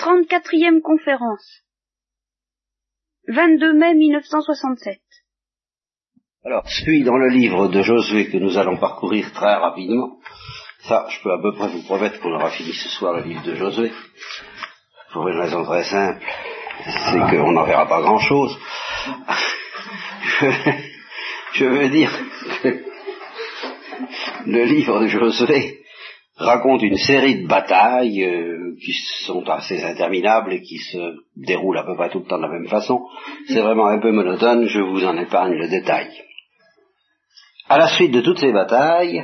34e conférence. 22 mai 1967. Alors, suis dans le livre de Josué que nous allons parcourir très rapidement. Ça, je peux à peu près vous promettre qu'on aura fini ce soir le livre de Josué. Pour une raison très simple, c'est qu'on n'en verra pas grand-chose. je veux dire que le livre de Josué raconte une série de batailles euh, qui sont assez interminables et qui se déroulent à peu près tout le temps de la même façon. C'est vraiment un peu monotone, je vous en épargne le détail. À la suite de toutes ces batailles,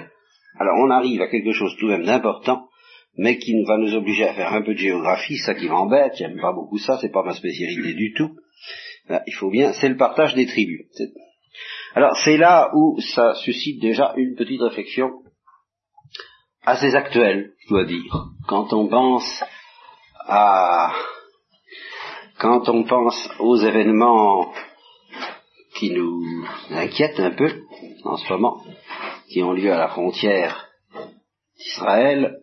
alors on arrive à quelque chose tout de même d'important, mais qui va nous obliger à faire un peu de géographie, ça qui m'embête, j'aime pas beaucoup ça, c'est pas ma spécialité du tout. il faut bien, c'est le partage des tribus. Alors c'est là où ça suscite déjà une petite réflexion assez actuelle, je dois dire. Quand on pense à quand on pense aux événements qui nous inquiètent un peu en ce moment, qui ont lieu à la frontière d'Israël,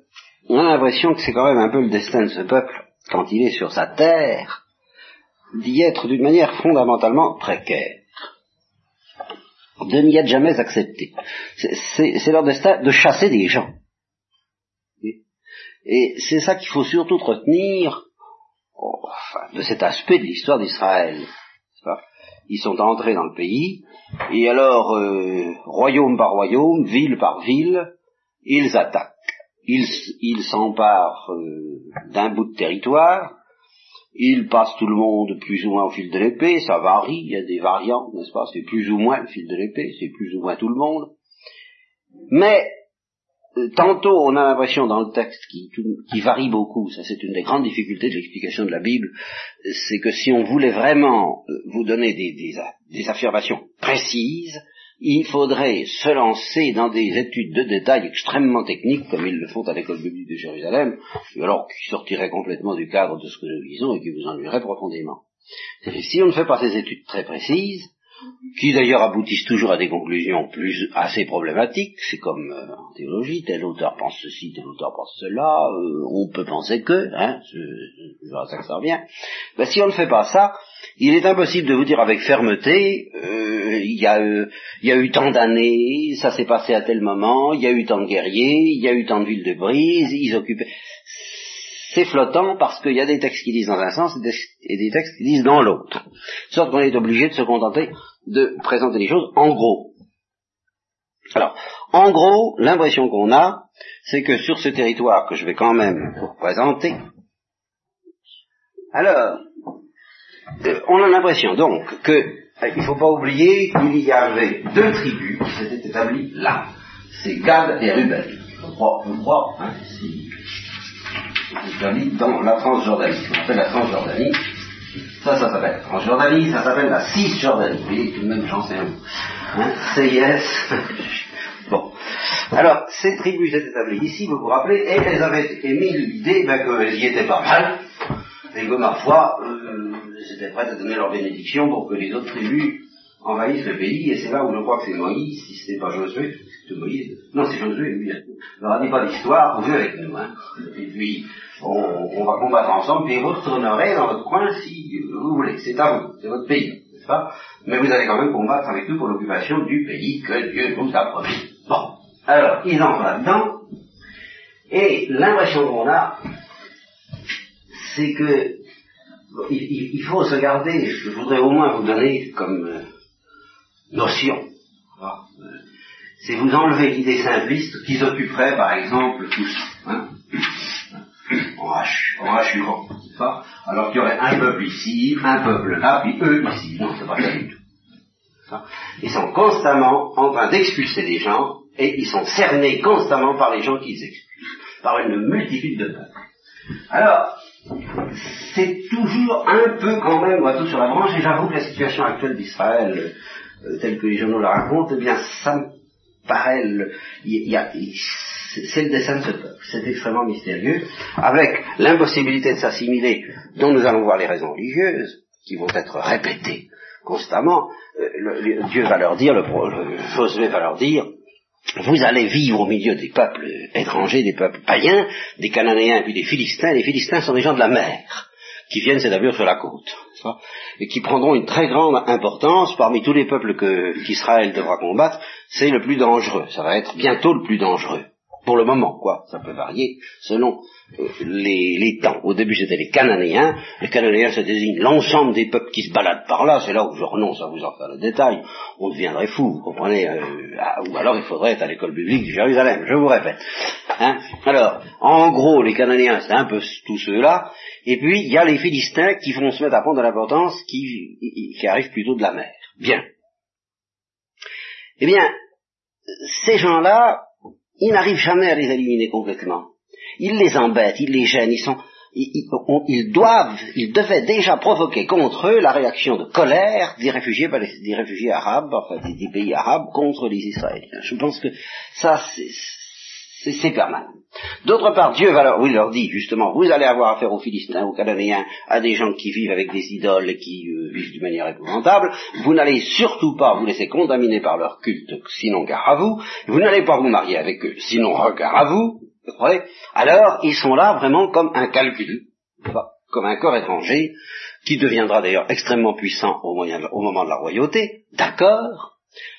on a l'impression que c'est quand même un peu le destin de ce peuple, quand il est sur sa terre, d'y être d'une manière fondamentalement précaire de n'y être jamais accepté. C'est leur destin de chasser des gens. Et c'est ça qu'il faut surtout retenir oh, de cet aspect de l'histoire d'Israël. Ils sont entrés dans le pays, et alors, euh, royaume par royaume, ville par ville, ils attaquent. Ils s'emparent euh, d'un bout de territoire, il passe tout le monde plus ou moins au fil de l'épée, ça varie, il y a des variantes, n'est-ce pas? C'est plus ou moins le fil de l'épée, c'est plus ou moins tout le monde. Mais tantôt on a l'impression dans le texte qui, varie beaucoup, ça c'est une des grandes difficultés de l'explication de la Bible, c'est que si on voulait vraiment euh, vous donner des, affirmations précises, il faudrait se lancer dans des études de détails extrêmement techniques, comme ils le font à l'école biblique de Jérusalem, alors qui sortiraient complètement du cadre de ce que nous lisons et qui vous ennuieraient profondément. Si on ne fait pas ces études très précises, qui d'ailleurs aboutissent toujours à des conclusions plus assez problématiques. C'est comme euh, en théologie, tel auteur pense ceci, tel auteur pense cela, euh, on peut penser que, hein, c'est à ça que ça revient. Ben, si on ne fait pas ça, il est impossible de vous dire avec fermeté, euh, il y a eu tant d'années, ça s'est passé à tel moment, il y a eu tant de guerriers, il y a eu tant de villes de brise, ils occupaient c'est flottant parce qu'il y a des textes qui disent dans un sens et des textes qui disent dans l'autre. Sorte qu'on est obligé de se contenter de présenter les choses en gros. Alors, en gros, l'impression qu'on a, c'est que sur ce territoire que je vais quand même vous présenter, alors, euh, on a l'impression donc que, euh, il ne faut pas oublier qu'il y avait deux tribus qui s'étaient établies là. C'est Gad et Ruben. Je crois, je crois, hein, dans la Transjordanie, ce qu'on appelle la Transjordanie. Ça, ça s'appelle Transjordanie, ça s'appelle la Cisjordanie. Vous voyez, tout de même, j'en sais un Hein CIS. bon. Alors, ces tribus étaient établies ici, vous vous rappelez, et elles avaient émis l'idée ben, qu'elles y étaient pas mal, et que, ma foi, euh, elles étaient prêtes à donner leur bénédiction pour que les autres tribus envahissent le pays, et c'est là où je crois que c'est Moïse, si ce n'est pas Josué, c'est Moïse, non c'est Josué, lui, ne dit pas d'histoire, vous avec nous, hein. Et puis, on, va combattre ensemble, puis vous retournerez dans votre coin si vous voulez. C'est à vous, c'est votre pays, n'est-ce pas? Mais vous allez quand même combattre avec nous pour l'occupation du pays que Dieu nous a promis. Bon, alors, ils entrent là-dedans, et l'impression qu'on a, c'est que il, faut se garder, je voudrais au moins vous donner comme euh, notion, euh, c'est vous enlever l'idée simpliste qu'ils occuperaient par exemple tous. Hein en H, en H ça Alors qu'il y aurait un peuple ici, un peuple là, puis eux ici. Non, c'est pas ça du tout. Ils sont constamment en train d'expulser les gens, et ils sont cernés constamment par les gens qu'ils expulsent, par une multitude de peuples. Alors, c'est toujours un peu quand même tout sur la branche, et j'avoue que la situation actuelle d'Israël, euh, telle que les journaux la racontent, eh bien, ça me paraît, il y a, c'est le dessin de ce peuple. C'est extrêmement mystérieux, avec l'impossibilité de s'assimiler, dont nous allons voir les raisons religieuses, qui vont être répétées constamment. Euh, Dieu va leur dire, le, Josué va leur dire, vous allez vivre au milieu des peuples étrangers, des peuples païens, des Cananéens puis des Philistins. Les Philistins sont des gens de la mer qui viennent s'établir sur la côte et qui prendront une très grande importance parmi tous les peuples qu'Israël devra combattre. C'est le plus dangereux. Ça va être bientôt le plus dangereux. Pour le moment, quoi. Ça peut varier selon euh, les, les, temps. Au début, c'était les Cananéens. Les Cananéens, ça désigne l'ensemble des peuples qui se baladent par là. C'est là où je renonce à vous en faire le détail. On deviendrait fou, vous comprenez euh, ah, Ou alors, il faudrait être à l'école publique de Jérusalem, je vous répète. Hein alors, en gros, les Cananéens, c'est un peu tous ceux-là. Et puis, il y a les Philistins qui vont se mettre à prendre de l'importance, qui, qui arrivent plutôt de la mer. Bien. Eh bien, ces gens-là, ils n'arrivent jamais à les éliminer complètement. Ils les embêtent, ils les gênent, ils sont, ils, doivent, ils devaient déjà provoquer contre eux la réaction de colère des réfugiés, des réfugiés arabes, enfin des, pays arabes contre les Israéliens. Je pense que ça, c'est permanent. D'autre part, Dieu va leur, oui, dit justement, vous allez avoir affaire aux Philistins, aux Cananéens, à des gens qui vivent avec des idoles et qui euh, vivent d'une manière épouvantable. Vous n'allez surtout pas vous laisser contaminer par leur culte, sinon gare à vous. Vous n'allez pas vous marier avec eux, sinon regard à vous. Alors, ils sont là vraiment comme un calcul, comme un corps étranger, qui deviendra d'ailleurs extrêmement puissant au moment de la royauté, d'accord?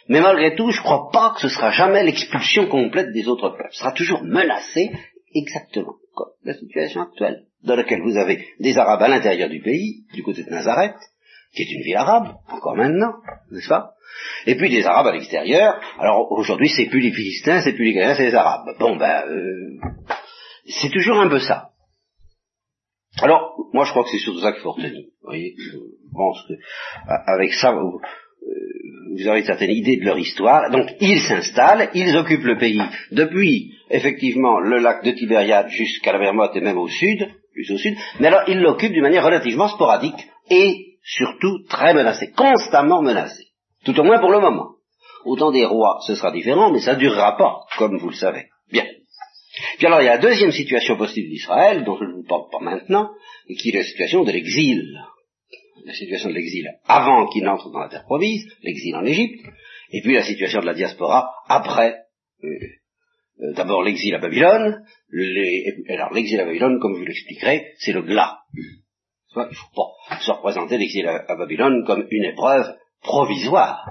Mais malgré tout, je ne crois pas que ce sera jamais l'expulsion complète des autres peuples. Ce sera toujours menacé exactement comme la situation actuelle, dans laquelle vous avez des Arabes à l'intérieur du pays, du côté de Nazareth, qui est une ville arabe, encore maintenant, n'est-ce pas? Et puis des Arabes à l'extérieur. Alors aujourd'hui, c'est plus les Philistins, c'est plus les Ghanéens, c'est les Arabes. Bon, ben, euh, c'est toujours un peu ça. Alors, moi je crois que c'est surtout ça qu'il faut retenir. Vous voyez, je pense que avec ça, vous, avez une certaine idée de leur histoire. Donc ils s'installent, ils occupent le pays depuis effectivement le lac de Tibériade jusqu'à la mer Morte et même au sud, plus au sud, mais alors ils l'occupent d'une manière relativement sporadique et surtout très menacée, constamment menacée, tout au moins pour le moment. Autant des rois, ce sera différent, mais ça ne durera pas, comme vous le savez. Bien. Puis alors il y a la deuxième situation possible d'Israël, dont je ne vous parle pas maintenant, qui est la situation de l'exil la situation de l'exil avant qu'il n'entre dans la terre promise, l'exil en Égypte, et puis la situation de la diaspora après, euh, euh, d'abord l'exil à Babylone, alors l'exil à Babylone, comme je vous l'expliquerai, c'est le glas. Il ne faut pas se représenter l'exil à, Babylone comme une épreuve provisoire,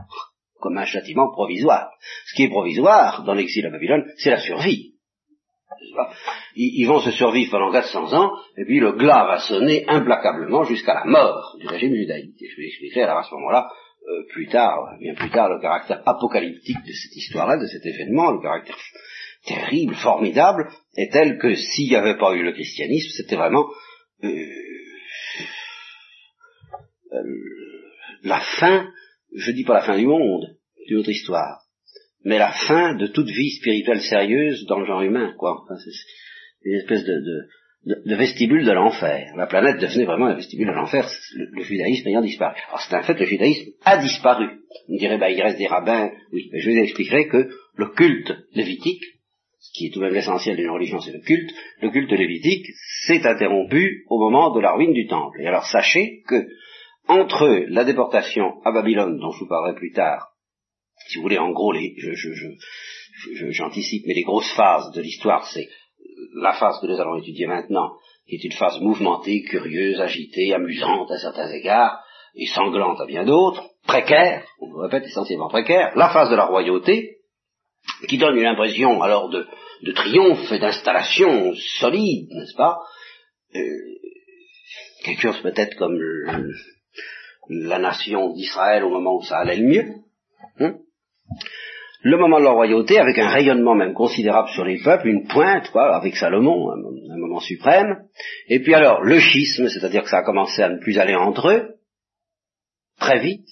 comme un châtiment provisoire. Ce qui est provisoire dans l'exil à Babylone, c'est la survie ils, vont se survivre pendant 400 ans, et puis le glas va sonner implacablement jusqu'à la mort du régime judaïque. Je vais expliquer alors à ce moment-là, euh, plus tard, bien plus tard, le caractère apocalyptique de cette histoire-là, de cet événement, le caractère terrible, formidable, est tel que s'il n'y avait pas eu le christianisme, c'était vraiment euh, euh, la fin, je dis pas la fin du monde, d'une autre histoire, mais la fin de toute vie spirituelle sérieuse dans le genre humain, quoi. c'est une espèce de, vestibule de l'enfer. La planète devenait vraiment un vestibule de l'enfer, le, judaïsme ayant disparu. Alors c'est un fait, le judaïsme a disparu. On dirait, bah, il reste des rabbins. Oui, mais je vous expliquerai que le culte lévitique, ce qui est tout de même l'essentiel d'une religion, c'est le culte, le culte lévitique s'est interrompu au moment de la ruine du temple. Et alors sachez que, entre la déportation à Babylone, dont je vous parlerai plus tard, si vous voulez, en gros, les, je, je, j'anticipe, mais les grosses phases de l'histoire, c'est la phase que nous allons étudier maintenant, qui est une phase mouvementée, curieuse, agitée, amusante à certains égards, et sanglante à bien d'autres, précaire, on le répète, essentiellement précaire, la phase de la royauté, qui donne une impression alors de, de triomphe et d'installation solide, n'est-ce pas? Euh, Quelque chose peut-être comme la nation d'Israël au moment où ça allait le mieux. Hein? Le moment de la royauté, avec un rayonnement même considérable sur les peuples, une pointe, quoi, avec Salomon, un, moment suprême. Et puis alors, le schisme, c'est-à-dire que ça a commencé à ne plus aller entre eux, très vite,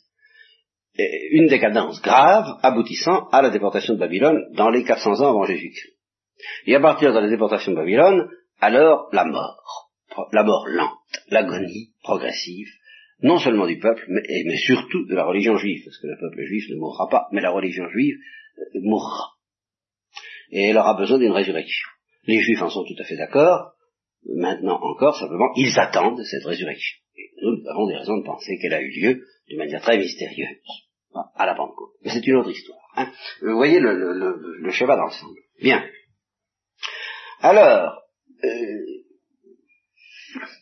une décadence grave, aboutissant à la déportation de Babylone dans les 400 ans avant Jésus-Christ. Et à partir de la déportation de Babylone, alors la mort, la mort lente, l'agonie progressive, non seulement du peuple, mais, surtout de la religion juive, parce que le peuple juif ne mourra pas, mais la religion juive euh, mourra. Et elle aura besoin d'une résurrection. Les juifs en sont tout à fait d'accord, maintenant encore, simplement, ils attendent cette résurrection. Et nous, nous avons des raisons de penser qu'elle a eu lieu d'une manière très mystérieuse, à la Pentecôte. Mais c'est une autre histoire. Hein. Vous voyez le, le, le, schéma d'ensemble. Bien. Alors, euh,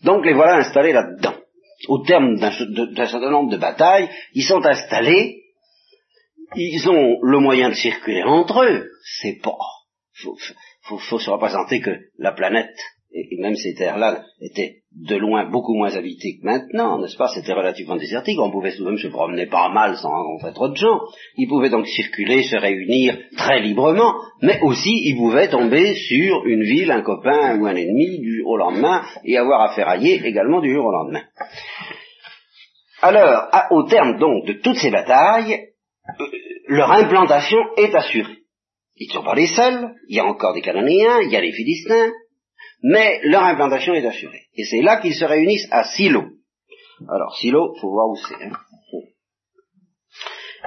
donc les voilà installés là-dedans. Au terme d'un certain nombre de batailles, ils sont installés, ils ont le moyen de circuler entre eux. C'est pas. Faut, faut, faut se représenter que la planète et même ces terres-là étaient de loin beaucoup moins habitées que maintenant, n'est-ce pas? C'était relativement désertique, on pouvait tout même se promener pas mal sans rencontrer trop de gens. Ils pouvaient donc circuler, se réunir très librement, mais aussi ils pouvaient tomber sur une ville, un copain ou un ennemi du jour au lendemain et avoir à ferrailler également du jour au lendemain. Alors, au terme donc de toutes ces batailles, euh, leur implantation est assurée. Ils ne sont pas les seuls, il y a encore des Cananéens, il y a les Philistins, mais leur implantation est assurée. Et c'est là qu'ils se réunissent à Silo. Alors, Silo, faut voir où c'est. Hein.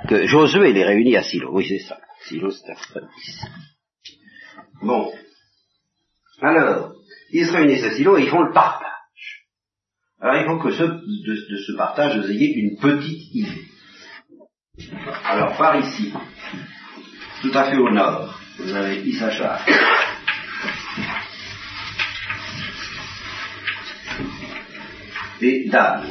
Que Josué les réunit à Silo. Oui, c'est ça. Silo, c'est Bon. Alors, ils se réunissent à Silo et ils font le partage. Alors, il faut que ce, de, ce partage, vous ayez une petite idée. Alors, par ici, tout à fait au nord, vous avez Issachar. Et d'âme.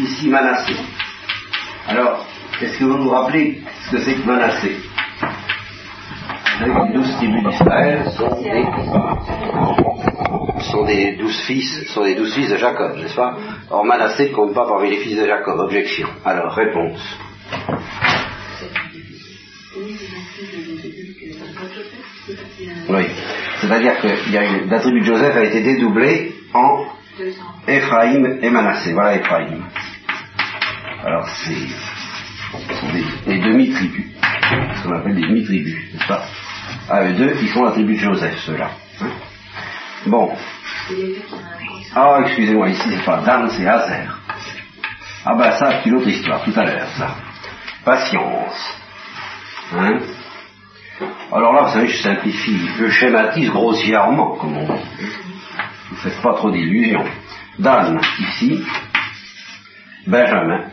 Ici Manassé. Alors, est-ce que vous vous rappelez ce que c'est que Manassé? Les douze tribus d'Israël sont des, sont des douze fils, sont des douze fils de Jacob, n'est-ce pas? Or Manassé ne compte pas parmi les fils de Jacob. Objection. Alors, réponse. C'est-à-dire que la tribu de Joseph a été dédoublée en Ephraïm et Manassé. Voilà Ephraïm. Alors c'est ce sont des, demi-tribus, ce qu'on appelle des demi-tribus, n'est-ce pas? Ah, eux deux, ils font la tribu de Joseph, ceux-là. Hein? Bon. Ah, excusez-moi, ici c'est pas Dan, c'est Hazer. Ah ben ça, c'est une autre histoire, tout à l'heure, ça. Patience. Hein? Alors là, vous savez, je simplifie, je schématise grossièrement, comme on dit. Vous ne faites pas trop d'illusions. Dan, ici, Benjamin,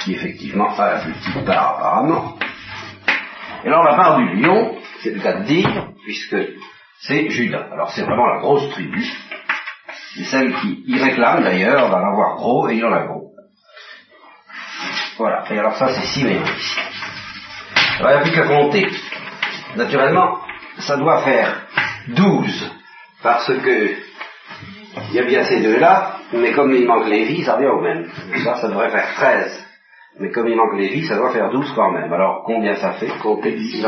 qui effectivement a la plus petite part apparemment. Et alors la part du lion, c'est le cas de dire, puisque c'est Judas. Alors c'est vraiment la grosse tribu, c'est celle qui y réclame d'ailleurs d'en avoir gros et il en a gros. Voilà, et alors ça c'est Siméon ici. Il n'y a plus qu'à compter. Naturellement, ça doit faire 12, parce que il y a bien ces deux-là, mais comme il manque les vies, ça revient au même. Ça, ça devrait faire 13. Mais comme il manque les vies, ça doit faire 12 quand même. Alors, combien ça fait? Comptez. 10.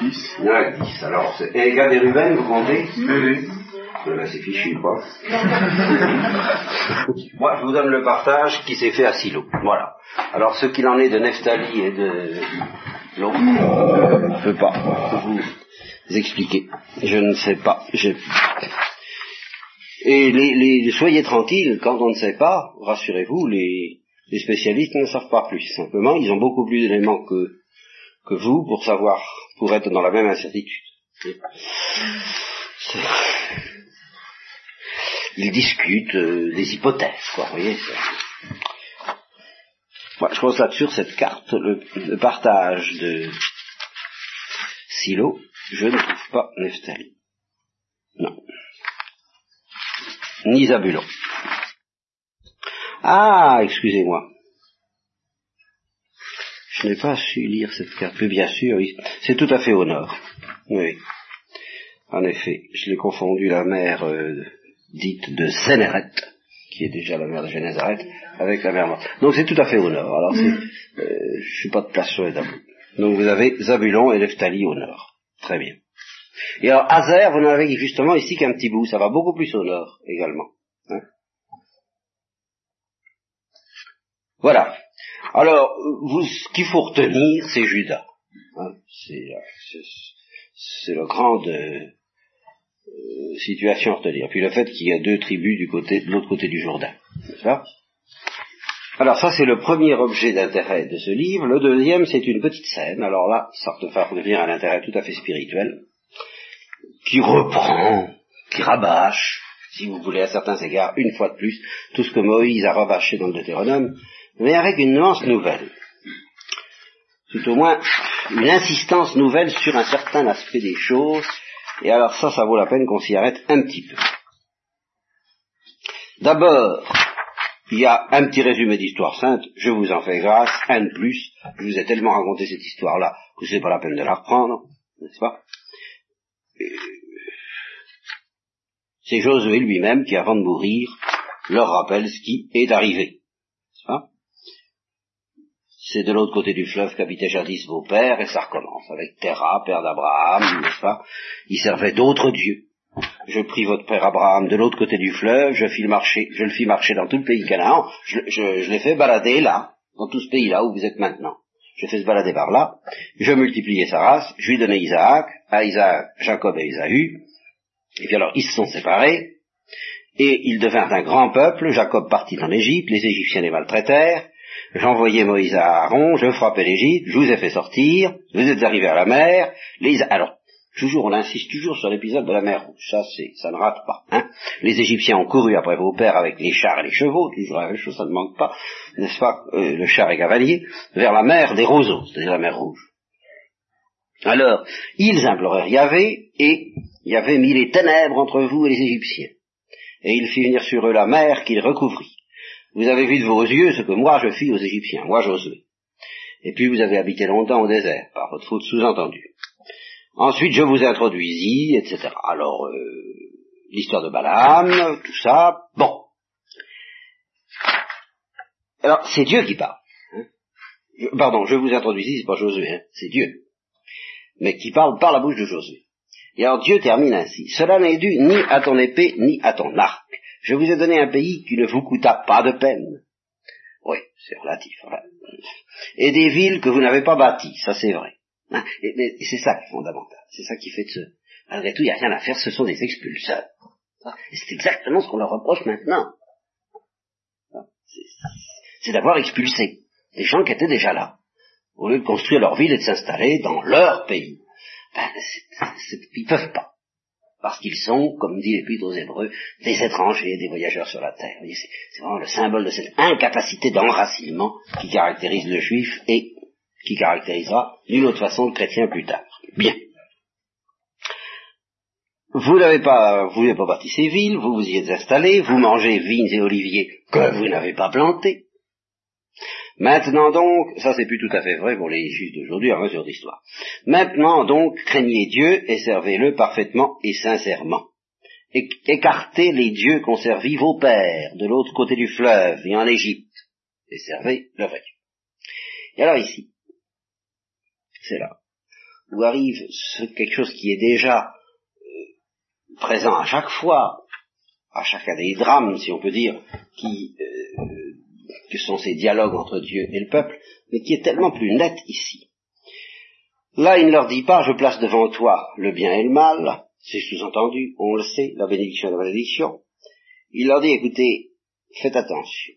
10. Il y en a 10. Alors, et égal des Ruben, vous comptez? Oui. Là, c'est fichu, quoi. Moi, je vous donne le partage qui s'est fait à Silo. Voilà. Alors, ce qu'il en est de Neftali et de l'autre, je ne peux pas vous expliquer. Je ne sais pas. Et les, soyez tranquilles, quand on ne sait pas, rassurez-vous, les, spécialistes ne savent pas plus. Simplement, ils ont beaucoup plus d'éléments que, que vous pour savoir, pour être dans la même incertitude. Ils discutent euh, des hypothèses, quoi, vous voyez. Moi, je constate sur cette carte le, partage de Silo, je ne trouve pas Neftali. Non. Ni Zabulon. Ah, excusez-moi. Je n'ai pas su lire cette carte. Mais bien sûr, oui. C'est tout à fait au nord. Oui. En effet, je l'ai confondu la mer euh, dite de Sénéret, qui est déjà la mer de Génézareth, avec la mer morte. Donc c'est tout à fait au nord. Alors c'est, euh, je suis pas de place sur les tableaux. Donc vous avez Zabulon et Neftali au nord. Très bien. Et alors Hazer, vous n'en avez justement ici qu'un petit bout, ça va beaucoup plus au nord également. Hein voilà. Alors, vous, ce qu'il faut retenir, c'est Judas. Hein c'est le grand de, situation à retenir. Puis le fait qu'il y a deux tribus du côté, de l'autre côté du Jourdain. Alors ça c'est le premier objet d'intérêt de ce livre. Le deuxième c'est une petite scène. Alors là, ça devient un intérêt tout à fait spirituel, qui reprend, qui rabâche, si vous voulez, à certains égards, une fois de plus, tout ce que Moïse a rabâché dans le Deutéronome, mais avec une nuance nouvelle. Tout au moins, une insistance nouvelle sur un certain aspect des choses, et alors ça, ça vaut la peine qu'on s'y arrête un petit peu. D'abord, il y a un petit résumé d'histoire sainte, je vous en fais grâce, un de plus, je vous ai tellement raconté cette histoire-là que c'est pas la peine de la reprendre, n'est-ce pas? C'est Josué lui-même qui, avant de mourir, leur rappelle ce qui est arrivé. C'est de l'autre côté du fleuve qu'habitaient jadis vos pères, et ça recommence. Avec Terah, père d'Abraham, n'est-ce pas? Il servait d'autres dieux. Je pris votre père Abraham de l'autre côté du fleuve, je, le fis marcher dans tout le pays Canaan, je, l'ai fait balader là, dans tout ce pays-là où vous êtes maintenant. Je fais se balader par là, je multipliais sa race, je lui donnais Isaac, à Isaac, Jacob et Isaü, et puis alors ils se sont séparés, et ils devinrent un grand peuple, Jacob partit en Égypte, les Égyptiens les maltraitèrent, j'envoyais Moïse à Aaron, je frappais l'Égypte, je vous ai fait sortir, vous êtes arrivés à la mer, les... alors Toujours, on insiste toujours sur l'épisode de la mer Rouge. Ça, c'est, ça ne rate pas. Hein les Égyptiens ont couru après vos pères avec les chars et les chevaux, toujours la même chose, ça ne manque pas, n'est-ce pas, euh, le char et cavalier, vers la mer des roseaux, c'est-à-dire la mer Rouge. Alors, ils implorèrent Yahvé, et Yahvé mit les ténèbres entre vous et les Égyptiens. Et il fit venir sur eux la mer qu'il recouvrit. Vous avez vu de vos yeux ce que moi je fis aux Égyptiens, moi Josué. Et puis vous avez habité longtemps au désert, par votre faute sous-entendue. Ensuite, je vous introduisis, etc. Alors, euh, l'histoire de Balaam, tout ça, bon. Alors, c'est Dieu qui parle. Hein. pardon, je vous introduisis, c'est pas Josué, hein, c'est Dieu. Mais qui parle par la bouche de Josué. Et alors Dieu termine ainsi. Cela n'est dû ni à ton épée, ni à ton arc. Je vous ai donné un pays qui ne vous coûta pas de peine. Oui, c'est relatif. Et des villes que vous n'avez pas bâties, ça c'est vrai. Hein, et, c'est ça qui est fondamental. C'est ça qui fait de ce... Malgré tout, il n'y a rien à faire, ce sont des expulseurs. Et c'est exactement ce qu'on leur reproche maintenant. C'est d'avoir expulsé des gens qui étaient déjà là. Au lieu de construire leur ville et de s'installer dans leur pays. Ben, ils peuvent pas. Parce qu'ils sont, comme dit l'Épître aux Hébreux, des étrangers, des voyageurs sur la terre. C'est vraiment le symbole de cette incapacité d'enracinement qui caractérise le juif et qui caractérisera d'une autre façon le chrétien plus tard. Bien. Vous n'avez pas, vous n'avez pas bâti ces villes, vous vous y êtes installés, vous mangez vignes et oliviers que vous n'avez pas plantés. Maintenant donc, ça c'est plus tout à fait vrai pour les juifs d'aujourd'hui en mesure d'histoire. Maintenant donc, craignez Dieu et servez-le parfaitement et sincèrement. Écartez les dieux qu'ont servi vos pères de l'autre côté du fleuve et en Égypte, et servez le vrai. Et alors ici, c'est là où arrive quelque chose qui est déjà euh, présent à chaque fois, à chacun des drames, si on peut dire, qui euh, que sont ces dialogues entre Dieu et le peuple, mais qui est tellement plus net ici. Là, il ne leur dit pas, je place devant toi le bien et le mal, c'est sous-entendu, on le sait, la bénédiction et la malédiction. Il leur dit, écoutez, faites attention.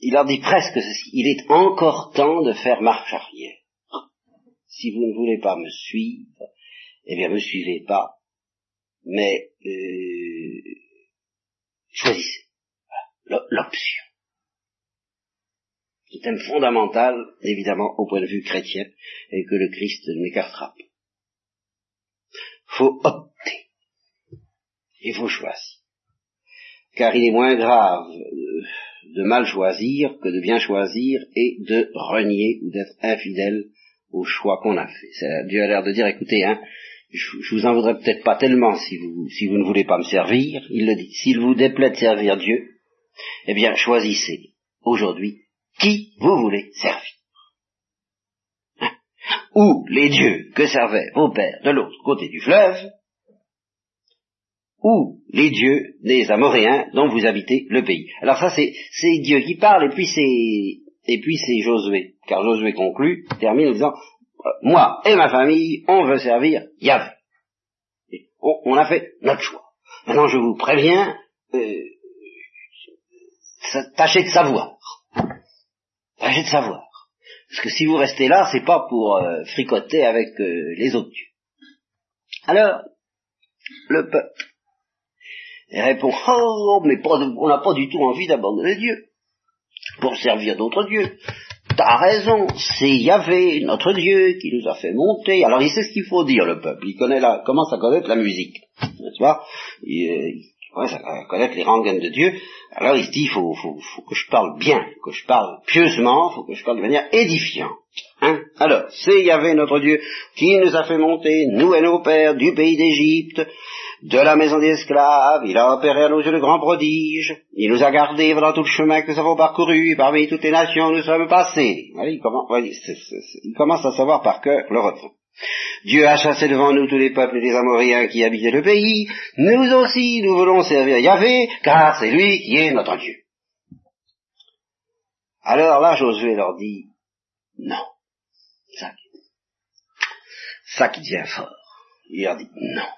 il leur dit presque ceci, il est encore temps de faire marche arrière. Si vous ne voulez pas me suivre, eh bien me suivez pas, mais euh, choisissez l'option. C'est un thème fondamental, évidemment, au point de vue chrétien, et que le Christ n'écartera pas. Faut opter. Il faut choisir. Car il est moins grave euh, de mal choisir que de bien choisir et de renier ou d'être infidèle au choix qu'on a fait. Dieu a l'air de dire, écoutez, hein, je, je vous en voudrais peut-être pas tellement si vous, si vous ne voulez pas me servir. Il le dit, s'il vous déplaît de servir Dieu, eh bien, choisissez aujourd'hui qui vous voulez servir. Ou les dieux que servaient vos pères de l'autre côté du fleuve, ou les dieux des Amoréens dont vous habitez le pays. Alors ça, c'est, Dieu qui parle, et puis c'est, et puis c'est Josué. Car Josué conclut, termine en disant, moi et ma famille, on veut servir Yahvé. On, a fait notre choix. Maintenant, je vous préviens, euh, tâchez de savoir. Tâchez de savoir. Parce que si vous restez là, c'est pas pour euh, fricoter avec les autres dieux. Alors, le peuple répond Oh, mais on n'a pas du tout envie d'abandonner Dieu pour servir d'autres dieux. T'as raison, c'est Yahvé, notre Dieu, qui nous a fait monter. Alors il sait ce qu'il faut dire, le peuple. Il connaît la, commence à connaître la musique. Tu vois il, il, commence à connaître les rengaines de Dieu. Alors il se dit, il faut, faut, faut, que je parle bien, que je parle pieusement, il faut que je parle de manière édifiante. Hein Alors, c'est Yahvé, notre Dieu, qui nous a fait monter, nous et nos pères, du pays d'Égypte, de la maison des esclaves, il a opéré à nos yeux de grands prodiges, il nous a gardés dans tout le chemin que nous avons parcouru, parmi toutes les nations nous sommes passés. il, commence, à savoir par cœur le refrain. Dieu a chassé devant nous tous les peuples des Amoréens qui habitaient le pays, nous aussi nous voulons servir Yahvé, car c'est lui qui est notre Dieu. Alors là, Josué leur dit, non, ça, qui devient fort. Il leur dit, non,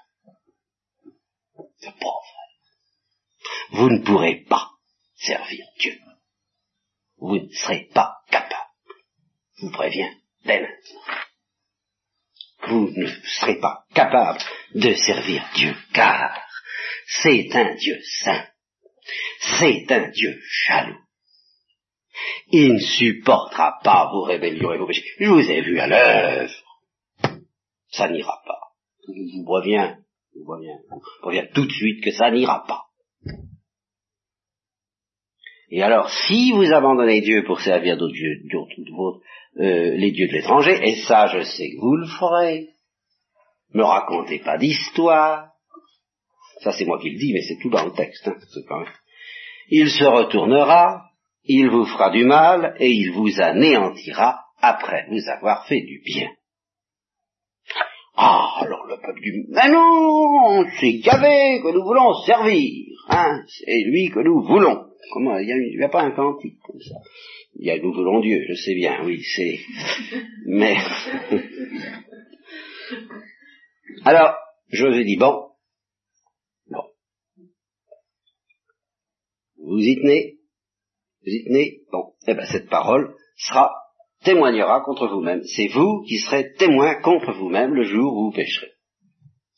c'est Vous ne pourrez pas servir Dieu. Vous ne serez pas capable. Je vous préviens dès. Vous ne serez pas capable de servir Dieu, car c'est un Dieu saint. C'est un Dieu jaloux. Il ne supportera pas vos rébellions et vos péchés. Je vous ai vu à l'œuvre. Ça n'ira pas. Je vous préviens, on voit bien, tout de suite que ça n'ira pas. Et alors, si vous abandonnez Dieu pour servir d'autres dieux, euh, les dieux de l'étranger, et ça je sais que vous le ferez, me racontez pas d'histoire, ça c'est moi qui le dis, mais c'est tout dans le texte, hein, il se retournera, il vous fera du mal, et il vous anéantira après vous avoir fait du bien. Ah, alors le peuple dit, mais non, c'est Yahvé que nous voulons servir, hein, c'est lui que nous voulons. Comment, il n'y a, pas un cantique comme ça. Il y a nous voulons Dieu, je sais bien, oui, c'est, mais, alors, José dit, bon, bon, vous y tenez, vous y tenez, bon, eh ben cette parole sera témoignera contre vous-même. C'est vous qui serez témoin contre vous-même le jour où vous pécherez.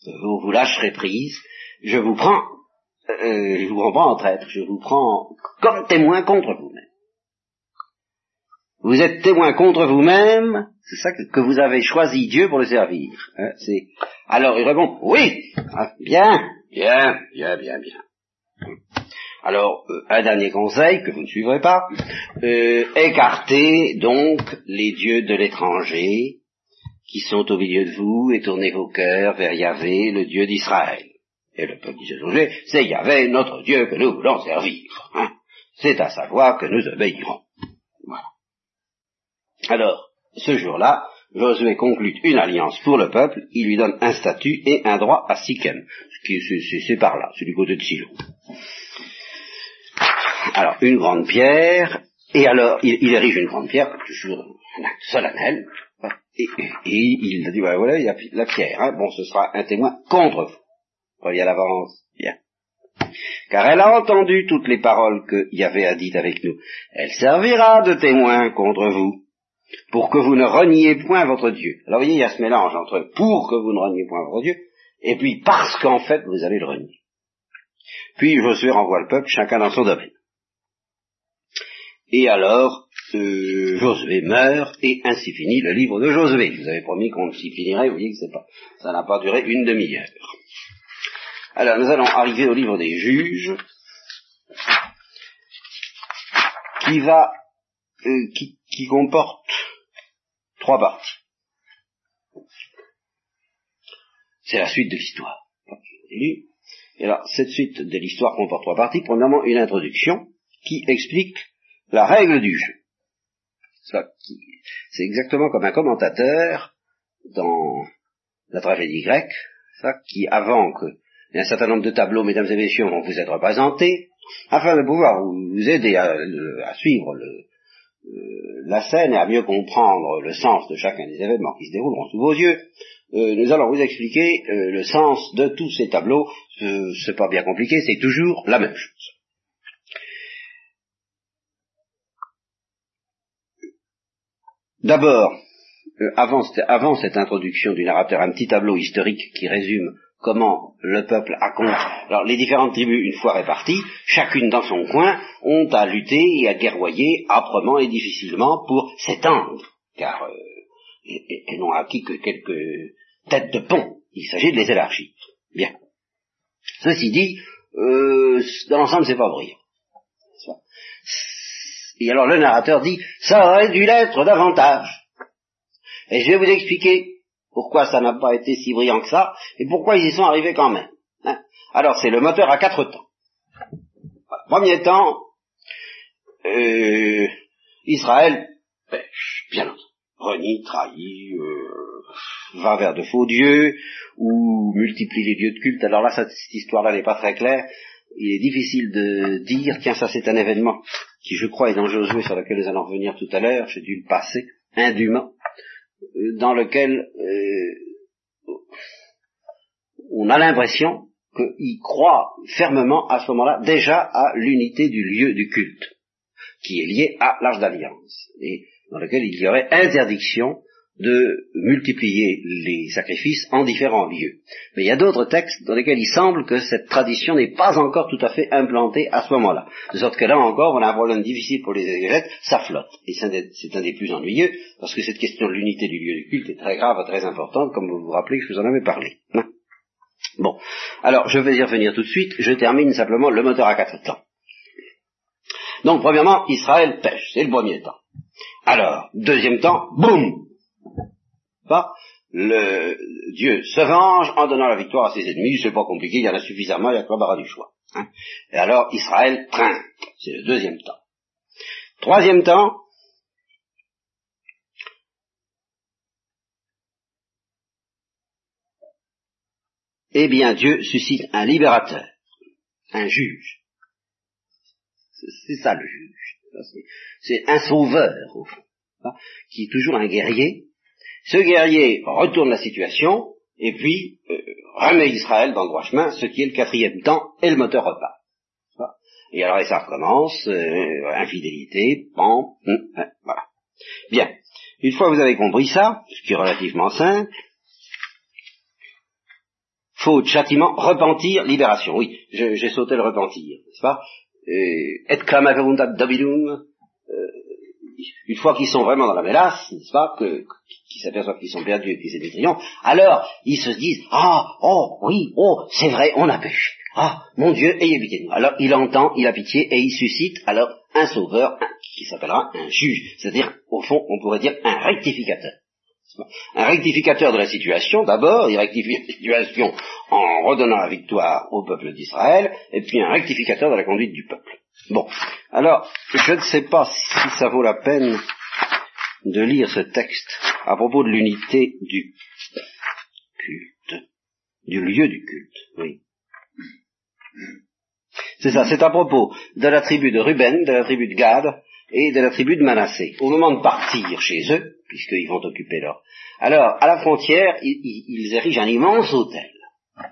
Vous vous lâcherez prise. Je vous prends, euh, je vous prends en traître, je vous prends comme témoin contre vous-même. Vous êtes témoin contre vous-même, c'est ça que, vous avez choisi Dieu pour le servir. Hein, alors il répond oui, ah, bien, bien, bien, bien, bien. Alors, euh, un dernier conseil que vous ne suivrez pas, euh, écartez donc les dieux de l'étranger qui sont au milieu de vous et tournez vos cœurs vers Yahvé, le Dieu d'Israël. Et le peuple dit c'est Yahvé, notre Dieu, que nous voulons servir. Hein. C'est à sa voix que nous obéirons. Voilà. Alors, ce jour-là, Josué conclut une alliance pour le peuple, il lui donne un statut et un droit à Sichem. C'est par là, c'est du côté de Silo. Alors, une grande pierre, et alors, il, érige une grande pierre, toujours un acte solennel, et, il a dit, voilà, il y a la pierre, hein. bon, ce sera un témoin contre vous. Voyez à l'avance, bien. Car elle a entendu toutes les paroles que Yahvé a dites avec nous. Elle servira de témoin contre vous, pour que vous ne reniez point votre Dieu. Alors, vous voyez, il y a ce mélange entre pour que vous ne reniez point votre Dieu, et puis parce qu'en fait, vous allez le renier. Puis Josué renvoie le peuple, chacun dans son domaine. Et alors, euh, Josué meurt, et ainsi finit le livre de Josué. Vous avais promis qu'on s'y finirait, vous voyez que c'est pas, ça n'a pas duré une demi-heure. Alors, nous allons arriver au livre des juges, qui va, euh, qui, qui comporte trois parties. C'est la suite de l'histoire. Et alors, cette suite de l'histoire comporte trois parties. Premièrement, une introduction qui explique la règle du jeu. C'est exactement comme un commentateur dans la tragédie grecque, qui avant que un certain nombre de tableaux, mesdames et messieurs, vont vous être représentés, afin de pouvoir vous aider à, suivre euh, la scène et à mieux comprendre le sens de chacun des événements qui se dérouleront sous vos yeux, euh, nous allons vous expliquer euh, le sens de tous ces tableaux. c'est pas bien compliqué, c'est toujours la même chose. D'abord, euh, avant, cette introduction du narrateur, un petit tableau historique qui résume comment le peuple a Alors les différentes tribus, une fois réparties, chacune dans son coin, ont à lutter et à guerroyer âprement et difficilement pour s'étendre, car euh, elles n'ont acquis que quelques têtes de pont. Il s'agit de les élargir. Bien. Ceci dit, euh, dans l'ensemble, c'est pas brillant. Et alors le narrateur dit, ça aurait dû l'être davantage. Et je vais vous expliquer pourquoi ça n'a pas été si brillant que ça, et pourquoi ils y sont arrivés quand même. Hein? Alors c'est le moteur à quatre temps. Premier temps, euh, Israël pêche, bien entendu. Renie, trahit, euh, va vers de faux dieux, ou multiplie les dieux de culte. Alors là, cette, histoire-là n'est pas très claire. Il est difficile de dire, tiens, ça c'est un événement qui, je crois, est dans Josué, sur lequel nous allons revenir tout à l'heure, j'ai dû le passer, indûment, dans lequel euh, on a l'impression qu'il croit fermement à ce moment-là déjà à l'unité du lieu du culte, qui est lié à l'âge d'alliance, et dans lequel il y aurait interdiction de multiplier les sacrifices en différents lieux. Mais il y a d'autres textes dans lesquels il semble que cette tradition n'est pas encore tout à fait implantée à ce moment-là. De sorte que là encore, on a un problème difficile pour les exégètes, ça flotte. Et c'est un des plus ennuyeux, parce que cette question de l'unité du lieu du culte est très grave, très importante, comme vous vous rappelez que je vous en avais parlé. Hein? bon. Alors, je vais y revenir tout de suite, je termine simplement le moteur à quatre temps. Donc, premièrement, Israël pêche, c'est le premier temps. Alors, deuxième temps, boum pas le Dieu se venge en donnant la victoire à ses ennemis, c'est pas compliqué, il y en a suffisamment, il y a que du choix. Hein. Et alors Israël trinque, c'est le deuxième temps. Troisième temps, eh bien Dieu suscite un libérateur, un juge. C'est ça le juge. C'est un sauveur, au fond, hein, qui est toujours un guerrier, ce guerrier retourne la situation, et puis euh, remet Israël dans le droit chemin, ce qui est le quatrième temps, et le moteur repart. Et alors ça recommence, euh, infidélité, pan, hum, hein, voilà. Bien, une fois que vous avez compris ça, ce qui est relativement simple, faute, châtiment, repentir, libération. Oui, j'ai sauté le repentir, n'est-ce pas? Euh, Et clamaverundat dobilum, une fois qu'ils sont vraiment dans la mélasse, n'est-ce pas, qu'ils s'aperçoivent qu'ils sont perdus et qu'ils étaient triomphes, alors ils se disent, ah, oh, oui, oh, c'est vrai, on a péché. Ah, mon Dieu, ayez pitié de nous. Alors il entend, il a pitié et il suscite alors un sauveur qui s'appellera un juge, c'est-à-dire, au fond, on pourrait dire un rectificateur. Un rectificateur de la situation, d'abord, il rectifie la situation en redonnant la victoire au peuple d'Israël, et puis un rectificateur de la conduite du peuple. Bon, alors, je ne sais pas si ça vaut la peine de lire ce texte à propos de l'unité du culte, du lieu du culte, oui. C'est ça, c'est à propos de la tribu de Ruben, de la tribu de Gad et de la tribu de Manassé. Au moment de partir chez eux, puisqu'ils vont occuper leur... Alors, à la frontière, ils, ils érigent un immense hôtel.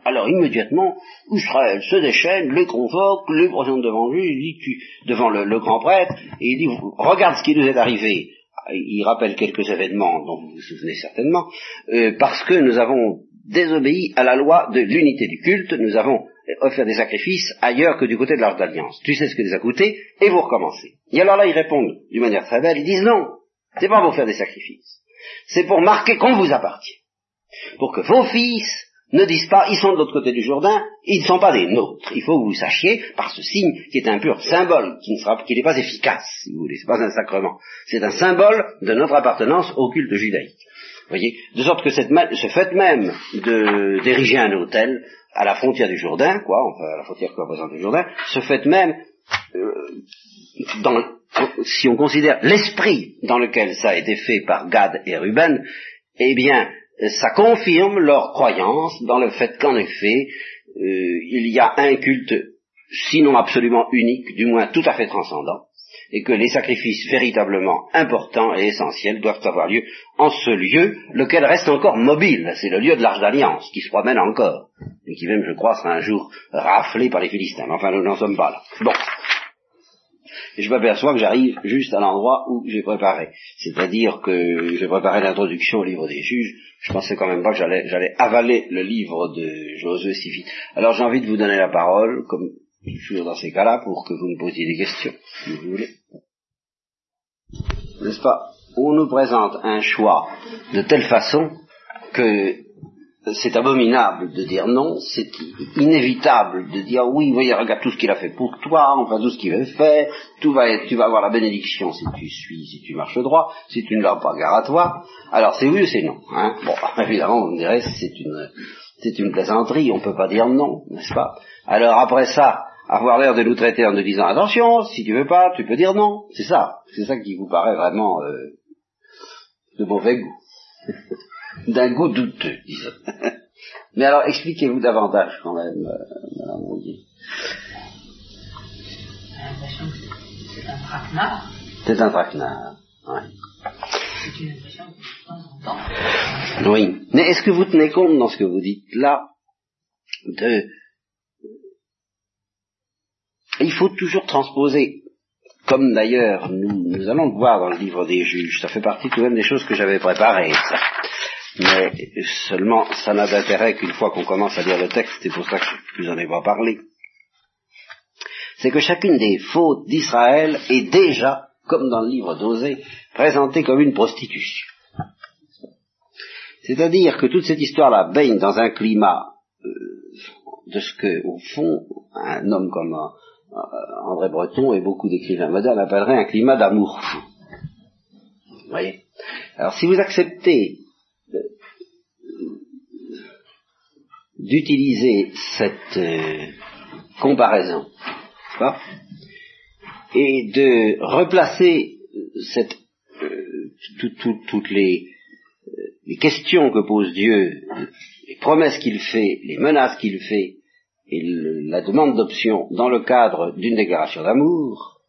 Alors immédiatement, Israël se déchaîne, les convoque, les présente devant lui, devant le, grand prêtre, et il dit, regarde ce qui nous est arrivé. Il rappelle quelques événements dont vous vous souvenez certainement, euh, parce que nous avons désobéi à la loi de l'unité du culte, nous avons offert des sacrifices ailleurs que du côté de l'Arche d'Alliance. Tu sais ce que les a coûtés, et vous recommencez. Et alors là, ils répondent d'une manière très belle, ils disent non, c'est pas pour faire des sacrifices, c'est pour marquer qu'on vous appartient, pour que vos fils ne disent pas, ils sont de l'autre côté du Jourdain, ils ne sont pas des nôtres. Il faut que vous sachiez, par ce signe qui est un pur symbole, qui n'est pas efficace, si vous voulez, c'est pas un sacrement. C'est un symbole de notre appartenance au culte judaïque. voyez, de sorte que cette, ce fait même d'ériger un hôtel à la frontière du Jourdain, quoi, enfin à la frontière que représente le Jourdain, ce fait même, euh, si on considère l'esprit dans lequel ça a été fait par Gad et Ruben, eh bien, ça confirme leur croyance dans le fait qu'en effet, euh, il y a un culte, sinon absolument unique, du moins tout à fait transcendant, et que les sacrifices véritablement importants et essentiels doivent avoir lieu en ce lieu, lequel reste encore mobile. C'est le lieu de l'Arche d'Alliance, qui se promène encore, et qui même, je crois, sera un jour raflé par les Philistins. Enfin, nous n'en sommes pas là. Bon. Et je m'aperçois que j'arrive juste à l'endroit où j'ai préparé. C'est-à-dire que j'ai préparé l'introduction au livre des juges. Je pensais quand même pas que j'allais, avaler le livre de Josué si vite. Alors j'ai envie de vous donner la parole, comme toujours dans ces cas-là, pour que vous me posiez des questions, si vous voulez. N'est-ce pas? On nous présente un choix de telle façon que c'est abominable de dire non, c'est inévitable de dire oui, voyez, regarde tout ce qu'il a fait pour toi, enfin tout ce qu'il veut faire, tout va être, tu vas avoir la bénédiction si tu suis, si tu marches droit, si tu ne l'as pas, gare à toi. Alors c'est oui ou c'est non. Hein bon, évidemment, on dirait c'est une, c'est une plaisanterie, on ne peut pas dire non, n'est-ce pas? Alors après ça, avoir l'air de nous traiter en nous disant attention, si tu veux pas, tu peux dire non. C'est ça, c'est ça qui vous paraît vraiment euh, de mauvais goût. d'un goût douteux, disons. Mais alors, expliquez-vous davantage quand même, euh, Madame Rouillet. J'ai l'impression que c'est un traquenard. C'est un traquenard, oui. C'est une impression que de temps en temps. Oui. Mais est-ce que vous tenez compte dans ce que vous dites là de... Il faut toujours transposer, comme d'ailleurs nous, nous allons le voir dans le livre des juges, ça fait partie tout de même des choses que j'avais préparées, ça mais seulement ça n'a d'intérêt qu'une fois qu'on commence à lire le texte, c'est pour ça que je vous en ai pas parlé. C'est que chacune des fautes d'Israël est déjà, comme dans le livre d'Osée, présentée comme une prostitution. C'est-à-dire que toute cette histoire-là baigne dans un climat euh, de ce que, au fond, un homme comme euh, André Breton et beaucoup d'écrivains modernes appelleraient un climat d'amour fou. Vous voyez? Alors si vous acceptez d'utiliser cette euh, comparaison et de replacer cette, euh, toutes les, euh, les, questions que pose Dieu, les promesses qu'il fait, les menaces qu'il fait et la demande d'option dans le cadre d'une déclaration d'amour,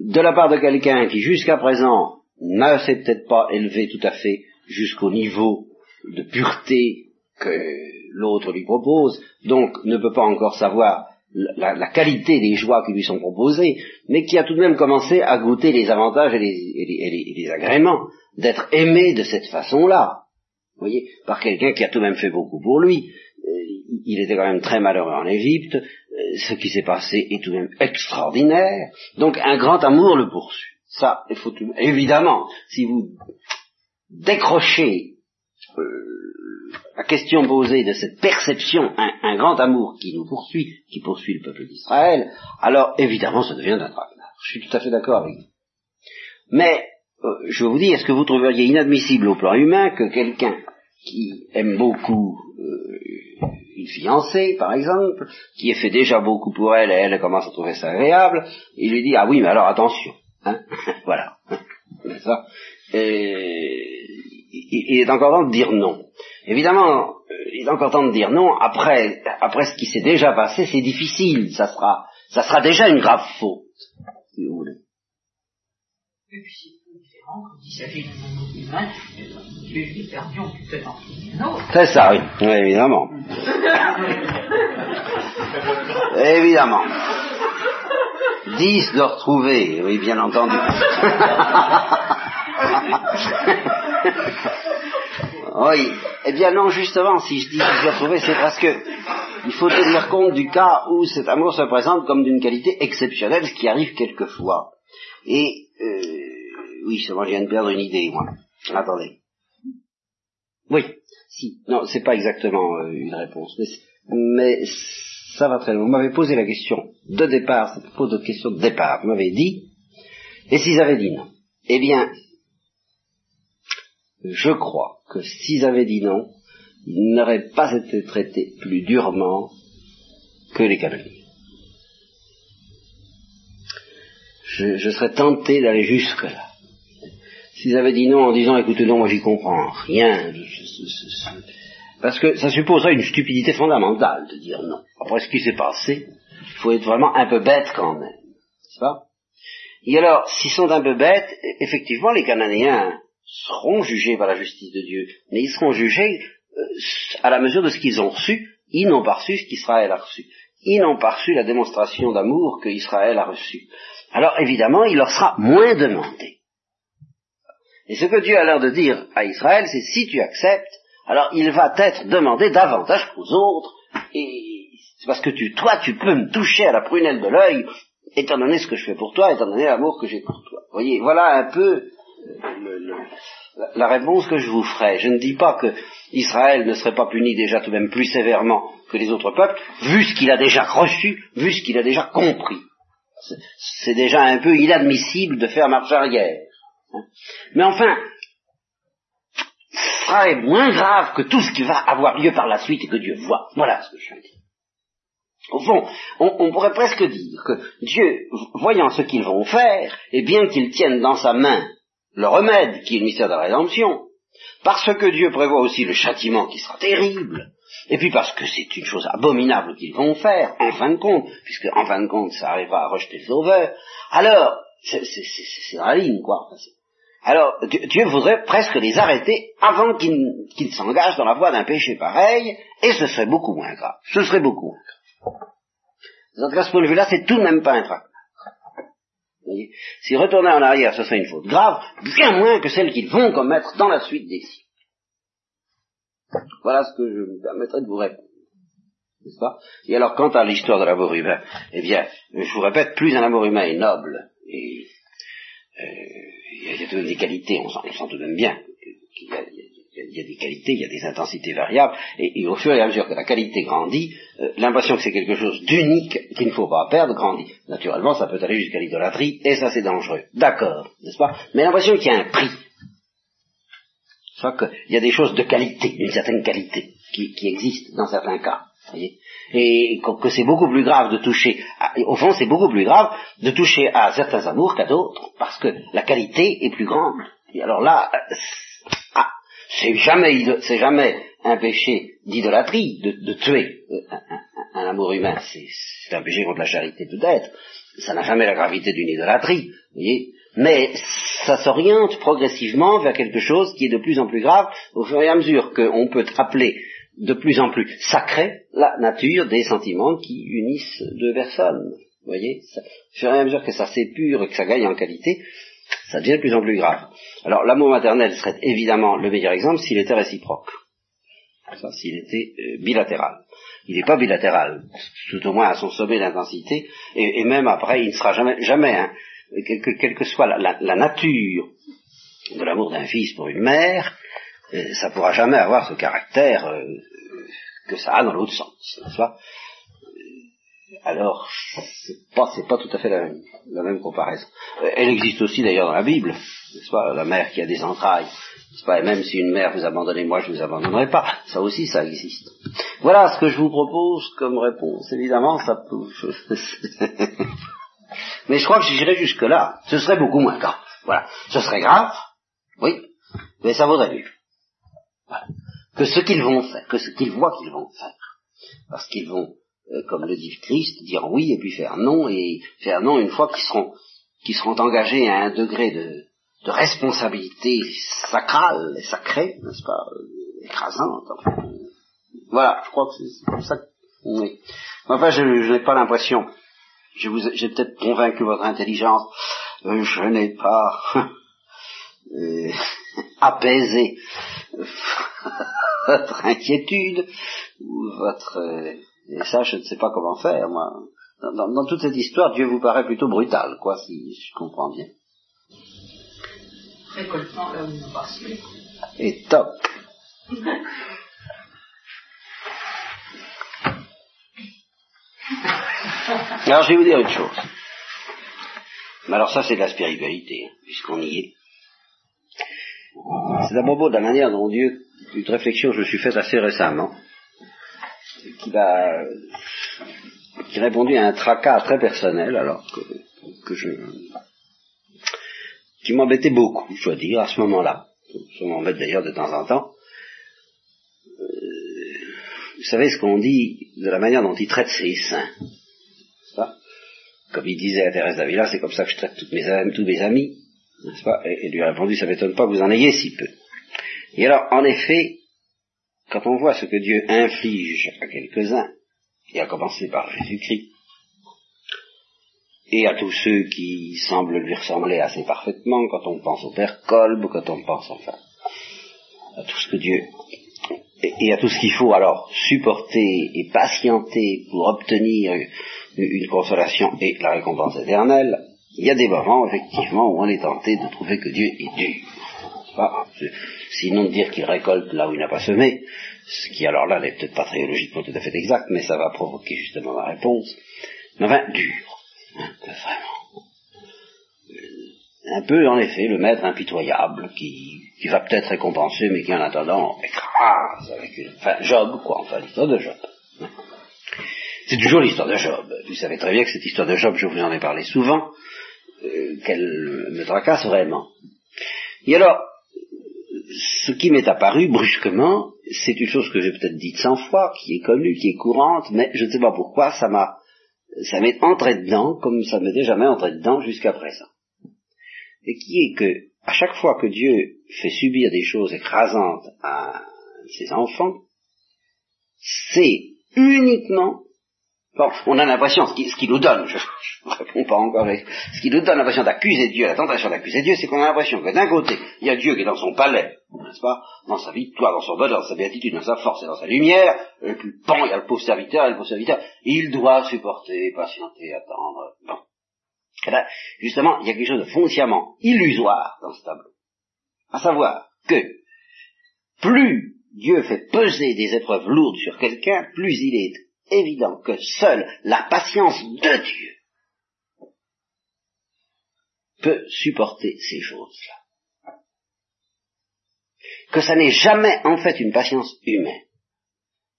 de la part de quelqu'un qui jusqu'à présent n'a s'est peut-être pas élevé tout à fait jusqu'au niveau de pureté que l'autre lui propose, donc ne peut pas encore savoir la, qualité des joies qui lui sont proposées, mais qui a tout de même commencé à goûter les avantages et les, agréments d'être aimé de cette façon-là. Vous voyez, par quelqu'un qui a tout de même fait beaucoup pour lui. Euh, il était quand même très malheureux en Égypte, euh, ce qui s'est passé est tout de même extraordinaire, donc un grand amour le poursuit. Ça, il faut tout... évidemment, si vous décrochez euh, la question posée de cette perception, un, grand amour qui nous poursuit, qui poursuit le peuple d'Israël, alors évidemment ça devient un traquenard. Je suis tout à fait d'accord avec vous. Mais, euh, je vous dis, est-ce que vous trouveriez inadmissible au plan humain que quelqu'un qui aime beaucoup euh, une fiancée, par exemple, qui ait fait déjà beaucoup pour elle et elle commence à trouver ça agréable, il lui dit, ah oui, mais alors attention. Hein voilà. ça. Et, il est encore temps de dire non. Évidemment, euh, il est encore temps de dire non. Après, après ce qui s'est déjà passé, c'est difficile. Ça sera, ça sera déjà une grave faute, si vous voulez. Et puis c'est différent quand il s'agit d'un humain. Perdu, autre. C'est ça, oui. oui évidemment. évidemment. Dix de retrouver, oui, bien entendu. oui. Eh bien non, justement, si je dis que je trouvé, c'est parce que il faut tenir compte du cas où cet amour se présente comme d'une qualité exceptionnelle, ce qui arrive quelquefois. Et euh, oui, je viens de perdre une idée, moi. Attendez. Oui, si. Non, c'est pas exactement euh, une réponse, mais, ça va très loin. Vous m'avez posé la question de départ, c'est pas de question de départ. Vous m'avez dit, et s'ils avaient dit non? Eh bien, je crois que s'ils avaient dit non, ils n'auraient pas été traités plus durement que les canoniers. Je, serais tenté d'aller jusque-là. S'ils avaient dit non en disant écoutez non, moi j'y comprends rien, parce que ça supposerait une stupidité fondamentale de dire non. Après ce qui s'est passé, il faut être vraiment un peu bête quand même, n'est-ce pas? Et alors, s'ils sont un peu bêtes, effectivement, les Cananéens seront jugés par la justice de Dieu, mais ils seront jugés euh, à la mesure de ce qu'ils ont reçu, ils n'ont pas reçu ce qu'Israël a reçu. ils n'ont pas reçu la démonstration d'amour que Israël a reçue. Alors évidemment, il leur sera moins demandé. Et ce que Dieu a l'air de dire à Israël, c'est si tu acceptes, alors il va t'être demandé davantage qu'aux autres, et c'est parce que toi, tu peux me toucher à la prunelle de l'œil, étant donné ce que je fais pour toi, étant donné l'amour que j'ai pour toi. Voyez, voilà un peu la réponse que je vous ferai. Je ne dis pas que Israël ne serait pas puni déjà tout de même plus sévèrement que les autres peuples, vu ce qu'il a déjà reçu, vu ce qu'il a déjà compris. C'est déjà un peu inadmissible de faire marche arrière. Hein. Mais enfin, ce sera moins grave que tout ce qui va avoir lieu par la suite et que Dieu voit. Voilà ce que je veux dire. Au fond, on, pourrait presque dire que Dieu, voyant ce qu'ils vont faire, et bien qu'il tienne dans sa main le remède qui est le mystère de la rédemption, parce que Dieu prévoit aussi le châtiment qui sera terrible, et puis parce que c'est une chose abominable qu'ils vont faire, en fin de compte, puisque en fin de compte ça arrivera à rejeter le sauveur, alors, c'est dans la ligne, quoi. Alors, Dieu voudrait presque les arrêter avant qu'ils s'engagent dans la voie d'un péché pareil, et ce serait beaucoup moins grave. Ce serait beaucoup moins grave. Donc à ce point de vue-là, c'est tout de même pas un voyez Si retourner en arrière, ce serait une faute grave, bien moins que celle qu'ils vont commettre dans la suite des siècles. Voilà ce que je me permettrai de vous répondre. N'est-ce pas? Et alors, quant à l'histoire de l'amour humain, eh bien, je vous répète, plus un amour humain est noble, et euh, il y a tout des qualités, on sent, tout de même bien qu'il y, a, des qualités, il y a des intensités variables, et, au fur et à mesure que la qualité grandit, euh, l'impression que c'est quelque chose d'unique qu'il ne faut pas perdre grandit. Naturellement, ça peut aller jusqu'à l'idolâtrie, et ça c'est dangereux. D'accord, n'est-ce pas? Mais l'impression qu'il y a un prix qu'il y a des choses de qualité, d'une certaine qualité, qui, existent dans certains cas. et que c'est beaucoup plus grave de toucher, au fond c'est beaucoup plus grave de toucher à certains amours qu'à d'autres, parce que la qualité est plus grande. Et alors là, c'est jamais, c'est jamais un péché d'idolâtrie de, tuer un, amour humain, c'est un péché contre la charité peut-être, ça n'a jamais la gravité d'une idolâtrie, vous voyez, mais ça s'oriente progressivement vers quelque chose qui est de plus en plus grave au fur et à mesure qu'on peut appeler de plus en plus sacré la nature des sentiments qui unissent deux personnes. Vous voyez. Au fur et à mesure que ça s'épure et que ça gagne en qualité, ça devient de plus en plus grave. Alors l'amour maternel serait évidemment le meilleur exemple s'il était réciproque. s'il était euh, bilatéral. Il n'est pas bilatéral, tout au moins à son sommet d'intensité, et, même après, il ne sera jamais, jamais hein, quelle que, soit la, nature de l'amour d'un fils pour une mère, euh, ça ne pourra jamais avoir ce caractère euh, que ça a dans l'autre sens, Alors, c'est pas, pas tout à fait la même, comparaison. Elle existe aussi d'ailleurs dans la Bible, n'est-ce pas? La mère qui a des entrailles, n'est-ce pas? Et même si une mère vous abandonnez, moi je vous abandonnerai pas. Ça aussi, ça existe. Voilà ce que je vous propose comme réponse. Évidemment, ça peut... Mais je crois que si j'irais jusque-là, ce serait beaucoup moins grave. Voilà. Ce serait grave, oui, mais ça vaudrait mieux. Voilà. Que ce qu'ils vont faire, que ce qu'ils voient qu'ils vont faire. Parce qu'ils vont, euh, comme le dit le Christ, dire oui et puis faire non, et faire non une fois qu'ils seront, qu'ils seront engagés à un degré de, de responsabilité sacrale sacrée, n'est-ce pas, euh, écrasante. voilà, je crois que c'est comme ça que... Oui. Enfin, je, je n'ai pas l'impression j'ai peut-être convaincu votre intelligence, euh, je n'ai pas euh, apaisé votre inquiétude ou votre euh, et ça je ne sais pas comment faire moi. Dans, toute cette histoire, Dieu vous paraît plutôt brutal, quoi, si je comprends bien. Récoltant là où Et top. Alors je vais vous dire une chose. Mais alors ça c'est de la spiritualité, hein, puisqu'on y est. C'est à propos de la manière dont Dieu, une réflexion que je me suis faite assez récemment, qui répondit à un tracas très personnel, alors que, je, qui m'embêtait beaucoup, je dois dire, à ce moment-là. Ça m'embête d'ailleurs de temps en temps. Euh, vous savez ce qu'on dit de la manière dont il traite ses saints. Comme il disait à Thérèse d'Avila, c'est comme ça que je traite toutes mes, tous mes amis. Pas? Et, lui a répondu, ça m'étonne pas que vous en ayez si peu. Et alors, en effet, quand on voit ce que Dieu inflige à quelques-uns, et à commencer par Jésus-Christ, et à tous ceux qui semblent lui ressembler assez parfaitement quand on pense au Père Kolb, quand on pense enfin à tout ce que Dieu et, à tout ce qu'il faut alors supporter et patienter pour obtenir une consolation et la récompense éternelle, il y a des moments effectivement où on est tenté de trouver que Dieu est dur. Sinon dire qu'il récolte là où il n'a pas semé, ce qui alors là n'est peut-être pas très logiquement tout à fait exact, mais ça va provoquer justement ma réponse. Mais enfin, dur. Hein, vraiment. Un peu, en effet, le maître impitoyable qui, qui va peut-être récompenser, mais qui en attendant écrase avec une... Enfin, Job, quoi, enfin, l'histoire de Job. C'est toujours l'histoire de Job. Vous savez très bien que cette histoire de Job, je vous en ai parlé souvent, euh, qu'elle me tracasse vraiment. Et alors, ce qui m'est apparu brusquement, c'est une chose que j'ai peut-être dite cent fois, qui est connue, qui est courante, mais je ne sais pas pourquoi, ça m'a, ça m'est entré dedans comme ça m'était jamais entré dedans jusqu'à présent. Et qui est que, à chaque fois que Dieu fait subir des choses écrasantes à ses enfants, c'est uniquement Bon, on a l'impression, ce qui, nous donne, je ne réponds pas encore, ce qui nous donne l'impression d'accuser Dieu, la tentation d'accuser Dieu, c'est qu'on a l'impression que d'un côté, il y a Dieu qui est dans son palais, n'est-ce pas, dans sa victoire, dans son bonheur, dans sa béatitude, dans sa force et dans sa lumière, et puis bon, il y a le pauvre serviteur, et le pauvre serviteur, il doit supporter, patienter, attendre, bon. Et là, justement, il y a quelque chose de foncièrement illusoire dans ce tableau. À savoir que, plus Dieu fait peser des épreuves lourdes sur quelqu'un, plus il est évident que seule la patience de Dieu peut supporter ces choses-là. Que ça n'est jamais en fait une patience humaine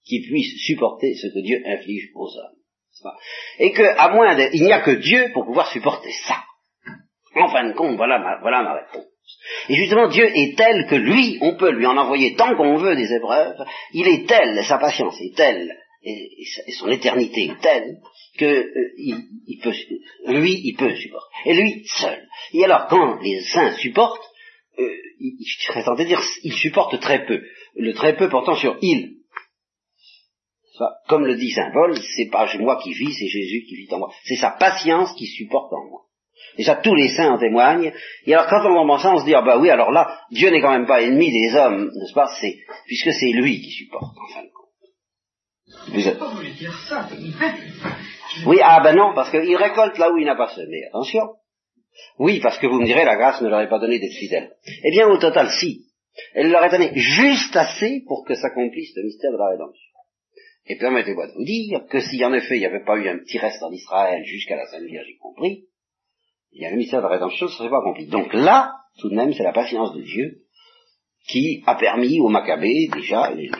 qui puisse supporter ce que Dieu inflige aux hommes. Et que, moins de, il n'y a que Dieu pour pouvoir supporter ça. En fin de compte, voilà ma, voilà ma réponse. Et justement, Dieu est tel que lui, on peut lui en envoyer tant qu'on veut des épreuves, il est tel, sa patience est telle, et, son éternité est telle que euh, il, peut, lui, il peut supporter. Et lui seul. Et alors, quand les saints supportent, euh, je serais tenté de dire, ils supportent très peu. Le très peu portant sur il. Comme le dit Saint Paul, c'est pas moi qui vis, c'est Jésus qui vit en moi. C'est sa patience qui supporte en moi. Et ça, tous les saints en témoignent. Et alors, quand on entend ça, on se dit, ah bah oui, alors là, Dieu n'est quand même pas ennemi des hommes, n'est-ce pas? C'est puisque c'est lui qui supporte, en fin de compte. Oui, ah ben non, parce qu'il récolte là où il n'a pas semé. Attention. Oui, parce que vous me direz, la grâce ne leur est pas donnée d'être fidèle. Eh bien, au total, si. Elle leur est donnée juste assez pour que s'accomplisse le mystère de la rédemption. Et permettez-moi de vous dire que si en effet il n'y avait pas eu un petit reste en Israël jusqu'à la Sainte Vierge y compris, il y a le mystère de la rédemption ne serait pas accompli. Donc là, tout de même, c'est la patience de Dieu qui a permis aux Maccabées, déjà, les,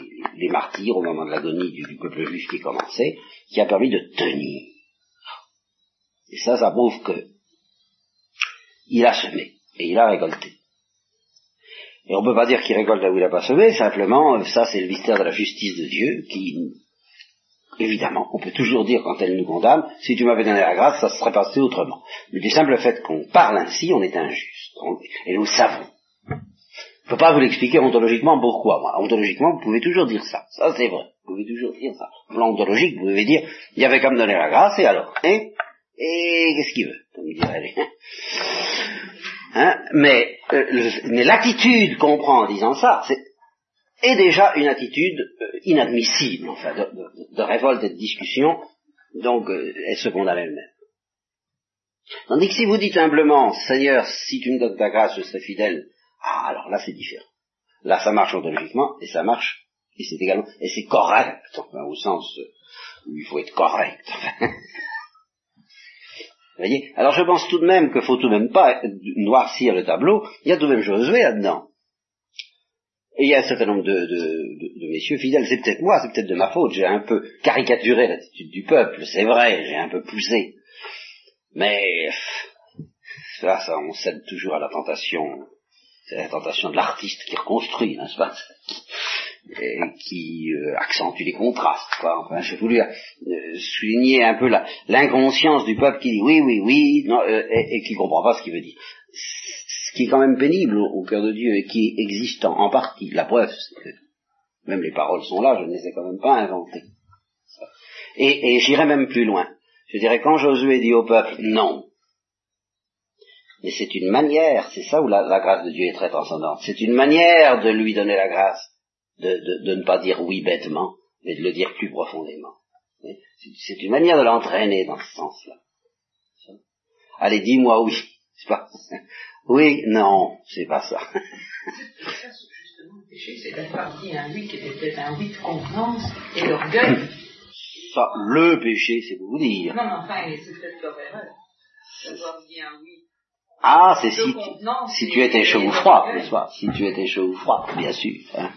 martyrs au moment de l'agonie du, peuple juif qui commençait, qui a permis de tenir. Et ça, ça prouve que il a semé et il a récolté. Et on ne peut pas dire qu'il récolte là où il n'a pas semé, simplement, ça c'est le mystère de la justice de Dieu qui, évidemment, on peut toujours dire quand elle nous condamne, si tu m'avais donné la grâce, ça se serait passé autrement. Mais du simple fait qu'on parle ainsi, on est injuste. et nous savons ne peux pas vous l'expliquer ontologiquement pourquoi. Moi, ontologiquement, vous pouvez toujours dire ça. Ça, c'est vrai. Vous pouvez toujours dire ça. Plan ontologique, vous pouvez dire, il y avait qu'à me donner la grâce, et alors Hein? Et qu'est-ce qu'il veut? Comme dirait hein? Mais, euh, mais l'attitude qu'on prend en disant ça, c'est est déjà une attitude euh, inadmissible, enfin, de, révolte et de discussion, donc euh, elle se condamne elle-même. Tandis que si vous dites humblement, Seigneur, si tu me donnes ta grâce, je serai fidèle, ah, alors là, c'est différent. Là, ça marche ontologiquement, et ça marche, et c'est également, et c'est correct, enfin, au sens où il faut être correct. Vous voyez? Alors je pense tout de même qu'il faut tout de même pas noircir le tableau, il y a tout de même Josué là-dedans. Et il y a un certain nombre de, de messieurs fidèles, c'est peut-être moi, c'est peut-être de ma faute, j'ai un peu caricaturé l'attitude du peuple, c'est vrai, j'ai un peu poussé. Mais ça, ça, on cède toujours à la tentation c'est la tentation de l'artiste qui reconstruit, n'est-ce pas et qui euh, accentue les contrastes. Quoi. Enfin, j'ai voulu euh, souligner un peu l'inconscience du peuple qui dit oui, oui, oui, euh, et, qui ne comprend pas ce qu'il veut dire. Ce qui est quand même pénible au, cœur de Dieu et qui existe en, en partie. La preuve, c'est que même les paroles sont là, je ne les ai quand même pas inventées. Et, et j'irai même plus loin. Je dirais, quand Josué dit au peuple non, mais c'est une manière, c'est ça où la, grâce de Dieu est très transcendante, c'est une manière de lui donner la grâce, de, de, de, ne pas dire oui bêtement, mais de le dire plus profondément. C'est une manière de l'entraîner dans ce sens-là. Allez, dis-moi oui. Pas... Oui, non, c'est pas ça. justement, le péché, c'est d'avoir dit un oui qui était peut-être un oui de contenance et d'orgueil. Ça, le péché, c'est vous dire. Non, mais enfin, c'est peut-être leur erreur. D'avoir dit un oui ah, c'est si, si tu étais chaud ou froid, n'est-ce pas? Si tu étais chaud ou froid, bien sûr. Hein,